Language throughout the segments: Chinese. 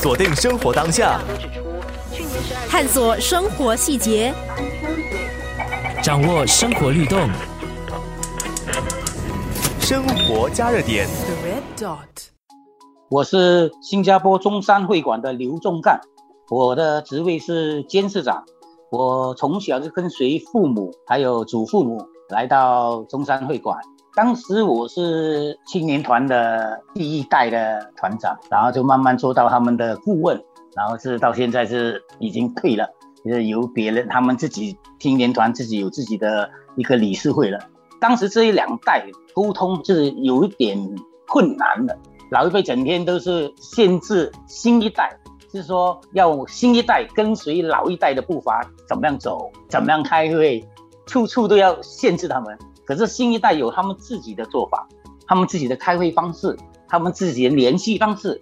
锁定生活当下，探索生活细节，掌握生活律动，生活加热点。我是新加坡中山会馆的刘仲干，我的职位是监事长。我从小就跟随父母还有祖父母来到中山会馆。当时我是青年团的第一代的团长，然后就慢慢做到他们的顾问，然后是到现在是已经退了，就是由别人他们自己青年团自己有自己的一个理事会了。当时这一两代沟通是有一点困难的，老一辈整天都是限制新一代，是说要新一代跟随老一代的步伐怎么样走，怎么样开会，处处都要限制他们。可是新一代有他们自己的做法，他们自己的开会方式，他们自己的联系方式，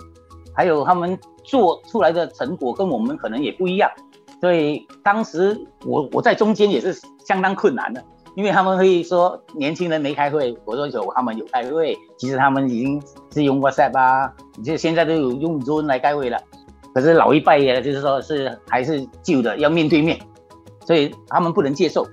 还有他们做出来的成果跟我们可能也不一样，所以当时我我在中间也是相当困难的，因为他们会说年轻人没开会，我说有他们有开会，其实他们已经是用 WhatsApp 啊，就现在都有用 Zoom 来开会了，可是老一辈的就是说是还是旧的要面对面，所以他们不能接受。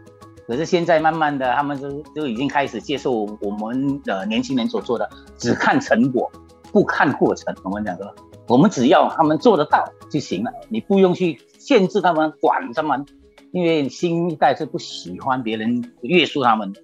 可是现在慢慢的，他们都都已经开始接受我们的年轻人所做的，只看成果，不看过程。我们讲说，我们只要他们做得到就行了，你不用去限制他们、管他们，因为新一代是不喜欢别人约束他们的。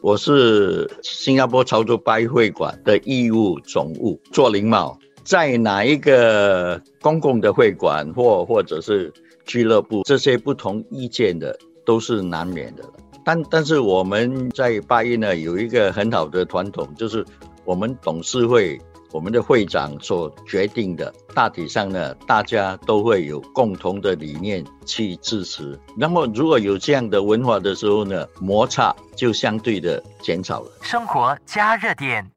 我是新加坡潮州八会馆的义务总务做林茂，在哪一个公共的会馆或或者是俱乐部，这些不同意见的。都是难免的，但但是我们在八一呢有一个很好的传统，就是我们董事会我们的会长所决定的，大体上呢大家都会有共同的理念去支持。那么如果有这样的文化的时候呢，摩擦就相对的减少了。生活加热点，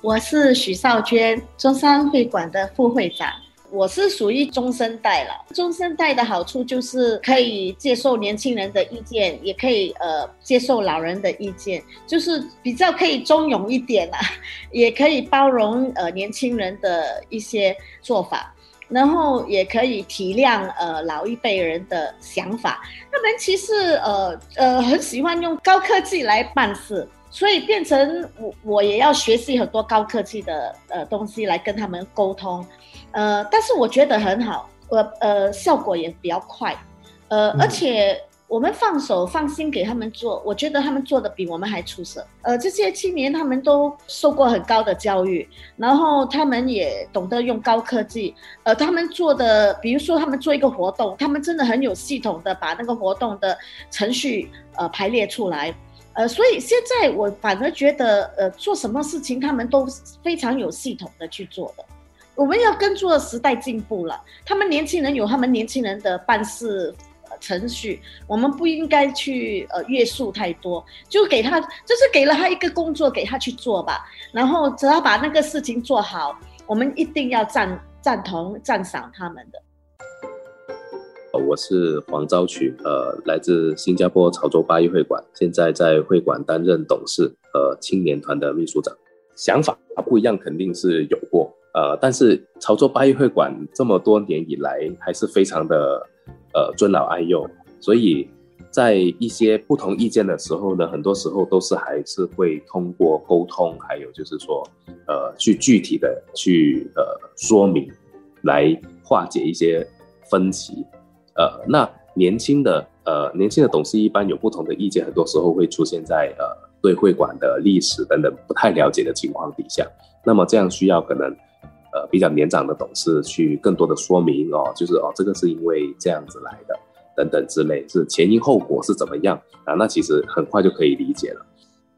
我是许少娟，中山会馆的副会长。我是属于中生代了，中生代的好处就是可以接受年轻人的意见，也可以呃接受老人的意见，就是比较可以中庸一点啦，也可以包容呃年轻人的一些做法，然后也可以体谅呃老一辈人的想法。他们其实呃呃很喜欢用高科技来办事，所以变成我我也要学习很多高科技的呃东西来跟他们沟通。呃，但是我觉得很好，呃呃，效果也比较快，呃，而且我们放手放心给他们做，我觉得他们做的比我们还出色。呃，这些青年他们都受过很高的教育，然后他们也懂得用高科技。呃，他们做的，比如说他们做一个活动，他们真的很有系统的把那个活动的程序呃排列出来。呃，所以现在我反而觉得，呃，做什么事情他们都非常有系统的去做的。我们要跟着时代进步了。他们年轻人有他们年轻人的办事程序，我们不应该去呃约束太多，就给他，就是给了他一个工作给他去做吧。然后只要把那个事情做好，我们一定要赞赞同赞赏他们的。我是黄昭群，呃，来自新加坡潮州八一会馆，现在在会馆担任董事和青年团的秘书长。想法不一样，肯定是有过。呃，但是潮州八一会馆这么多年以来，还是非常的呃尊老爱幼，所以在一些不同意见的时候呢，很多时候都是还是会通过沟通，还有就是说，呃，去具体的去呃说明，来化解一些分歧。呃，那年轻的呃年轻的董事一般有不同的意见，很多时候会出现在呃对会馆的历史等等不太了解的情况底下，那么这样需要可能。呃，比较年长的董事去更多的说明哦，就是哦，这个是因为这样子来的，等等之类，是前因后果是怎么样啊？那其实很快就可以理解了。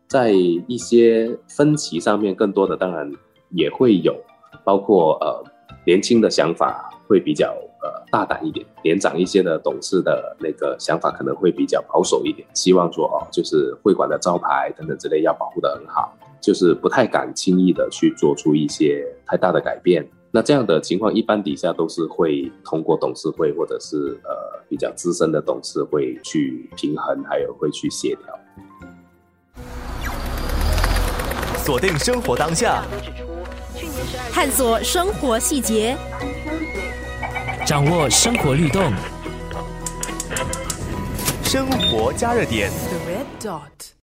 在一些分歧上面，更多的当然也会有，包括呃年轻的想法会比较呃大胆一点，年长一些的董事的那个想法可能会比较保守一点，希望说哦，就是会馆的招牌等等之类要保护的很好。就是不太敢轻易的去做出一些太大的改变，那这样的情况一般底下都是会通过董事会或者是呃比较资深的董事会去平衡，还有会去协调。锁定生活当下，探索生活细节，掌握生活律动。生活加热点。The red dot.